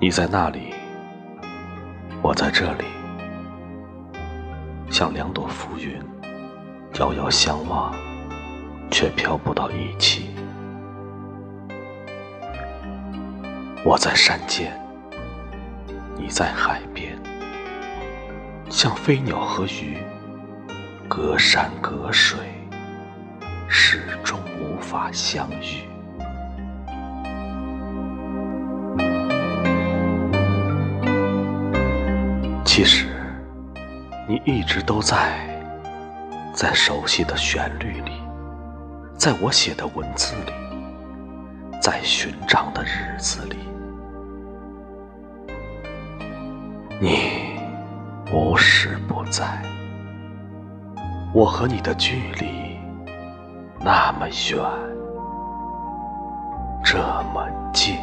你在那里，我在这里，像两朵浮云，遥遥相望，却飘不到一起。我在山间，你在海边，像飞鸟和鱼，隔山隔水，始终无法相遇。其实，你一直都在，在熟悉的旋律里，在我写的文字里，在寻常的日子里，你无时不在。我和你的距离那么远，这么近。